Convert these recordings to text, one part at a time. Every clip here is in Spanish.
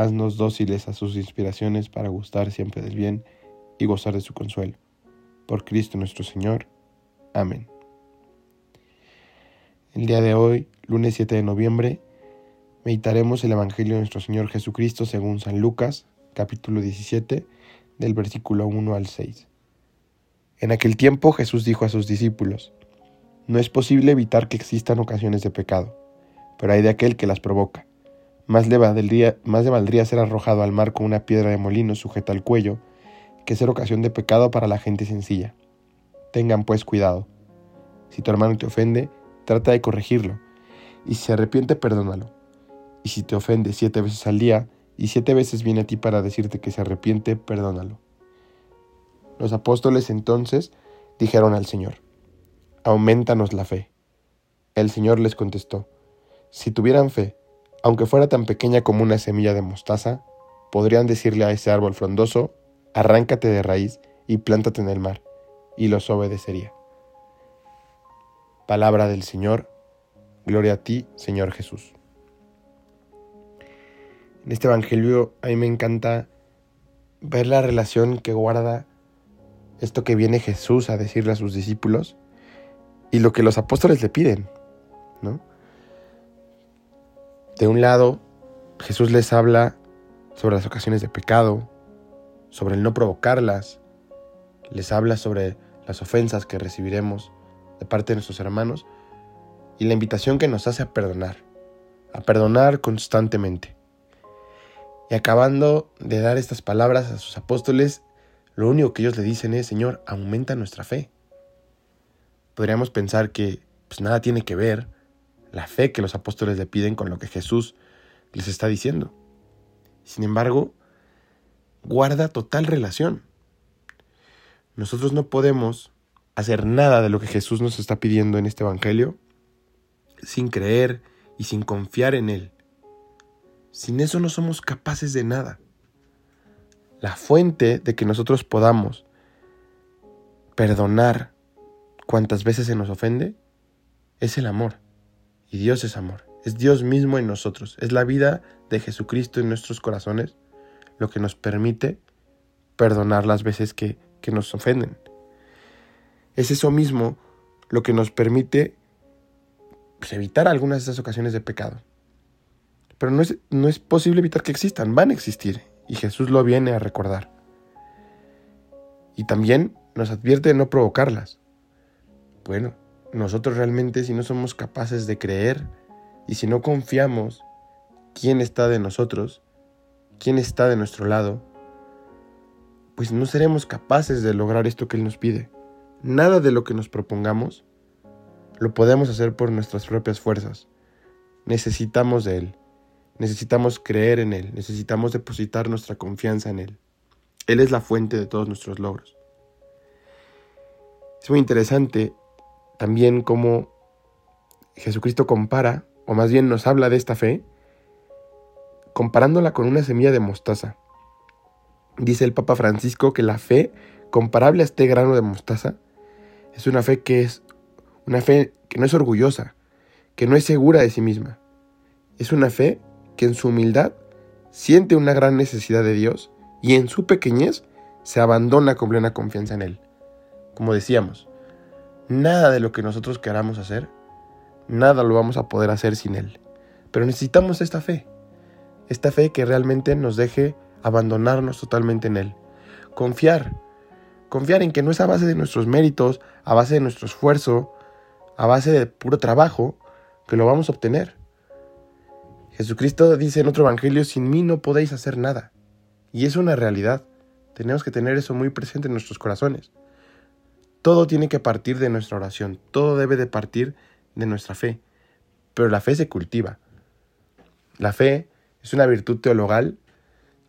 Haznos dóciles a sus inspiraciones para gustar siempre del bien y gozar de su consuelo. Por Cristo nuestro Señor. Amén. El día de hoy, lunes 7 de noviembre, meditaremos el Evangelio de nuestro Señor Jesucristo según San Lucas, capítulo 17, del versículo 1 al 6. En aquel tiempo Jesús dijo a sus discípulos, No es posible evitar que existan ocasiones de pecado, pero hay de aquel que las provoca. Más le, valdría, ser arrojado al mar con una piedra de molino sujeta al cuello que ser ocasión de pecado para la gente sencilla. Tengan pues cuidado. Si tu hermano te ofende, trata de corregirlo, y si se arrepiente, perdónalo. Y si te ofende siete veces al día, y siete veces viene a ti para decirte que se arrepiente, perdónalo. Los apóstoles entonces dijeron al Señor, Aumentanos la fe. El Señor les contestó, Si tuvieran fe, aunque fuera tan pequeña como una semilla de mostaza, podrían decirle a ese árbol frondoso, arráncate de raíz y plántate en el mar, y los obedecería. Palabra del Señor, gloria a ti, Señor Jesús. En este Evangelio a mí me encanta ver la relación que guarda esto que viene Jesús a decirle a sus discípulos y lo que los apóstoles le piden, ¿no? De un lado, Jesús les habla sobre las ocasiones de pecado, sobre el no provocarlas, les habla sobre las ofensas que recibiremos de parte de nuestros hermanos y la invitación que nos hace a perdonar, a perdonar constantemente. Y acabando de dar estas palabras a sus apóstoles, lo único que ellos le dicen es, Señor, aumenta nuestra fe. Podríamos pensar que pues, nada tiene que ver la fe que los apóstoles le piden con lo que Jesús les está diciendo. Sin embargo, guarda total relación. Nosotros no podemos hacer nada de lo que Jesús nos está pidiendo en este Evangelio sin creer y sin confiar en Él. Sin eso no somos capaces de nada. La fuente de que nosotros podamos perdonar cuantas veces se nos ofende es el amor. Y Dios es amor, es Dios mismo en nosotros, es la vida de Jesucristo en nuestros corazones lo que nos permite perdonar las veces que, nos ofenden. Es eso mismo lo que nos permite pues, evitar algunas de esas ocasiones de pecado. Pero no es, no es posible evitar que existan, van a existir, y Jesús lo viene a recordar. Y también nos advierte de no provocarlas. Bueno, nosotros realmente si no somos capaces de creer y si no confiamos quién está de nosotros, quién está de nuestro lado, pues no seremos capaces de lograr esto que Él nos pide. Nada de lo que nos propongamos lo podemos hacer por nuestras propias fuerzas. Necesitamos de Él. Necesitamos creer en Él. Necesitamos depositar nuestra confianza en Él. Él es la fuente de todos nuestros logros. Es muy interesante también cómo Jesucristo compara, o más bien nos habla de esta fe, comparándola con una semilla de mostaza. Dice el Papa Francisco que la fe comparable a este grano de mostaza es una fe que es una fe que no es orgullosa, que no es segura de sí misma. Es una fe que en su humildad siente una gran necesidad de Dios y en su pequeñez se abandona con plena confianza en Él. Como decíamos, Nada de lo que nosotros queramos hacer, nada lo vamos a poder hacer sin Él. Pero necesitamos esta fe, esta fe que realmente nos deje abandonarnos totalmente en Él. Confiar, confiar en que no es a base de nuestros méritos, a base de nuestro esfuerzo, a base de puro trabajo, que lo vamos a obtener. Jesucristo dice en otro evangelio, sin mí no podéis hacer nada. Y es una realidad. Tenemos que tener eso muy presente en nuestros corazones. Todo tiene que partir de nuestra oración, todo debe de partir de nuestra fe. Pero la fe se cultiva. La fe es una virtud teologal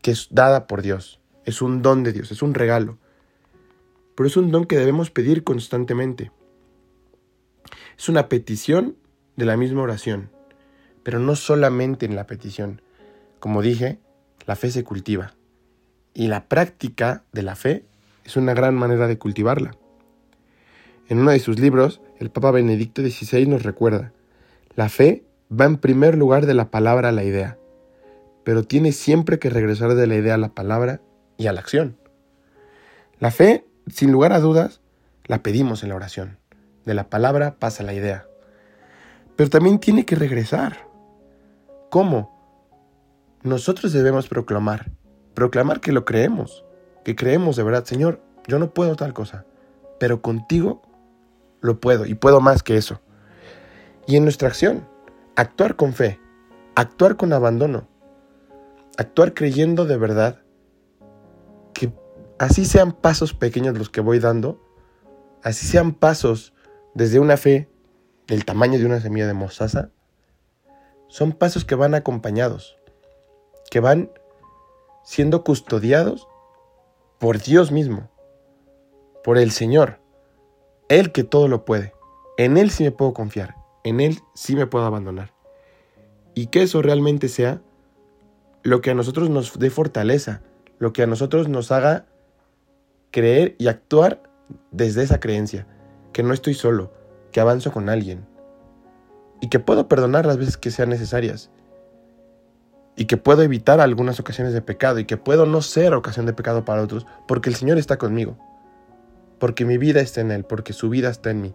que es dada por Dios. es un don de Dios, es un regalo. Pero es un don que debemos pedir constantemente. Es una petición de la misma oración, pero no solamente en la petición. Como dije, la fe se cultiva. Y la práctica de la fe es una gran manera de cultivarla. En uno de sus libros, el Papa Benedicto XVI nos recuerda, la fe va en primer lugar de la palabra a la idea, pero tiene siempre que regresar de la idea a la palabra y a la acción. La fe, sin lugar a dudas, la pedimos en la oración. De la palabra pasa la idea. Pero también tiene que regresar. ¿Cómo? Nosotros debemos proclamar, proclamar que lo creemos, que creemos de verdad, Señor, yo no puedo tal cosa, pero contigo lo puedo y puedo más que eso. Y en nuestra acción, actuar con fe, actuar con abandono, actuar creyendo de verdad que así sean pasos pequeños los que voy dando, así sean pasos desde una fe del tamaño de una semilla de mostaza, son pasos que van acompañados, que van siendo custodiados por Dios mismo, por el Señor, Él que todo lo puede. En Él sí me puedo confiar, en Él sí me puedo abandonar. Y que eso realmente sea lo que a nosotros nos dé fortaleza, lo que a nosotros nos haga creer y actuar desde esa creencia, que no estoy solo, que avanzo con alguien, y que puedo perdonar las veces que sean necesarias, y que puedo evitar algunas ocasiones de pecado y que puedo no ser ocasión de pecado para otros porque el Señor está conmigo, porque mi vida está en Él, porque su vida está en mí.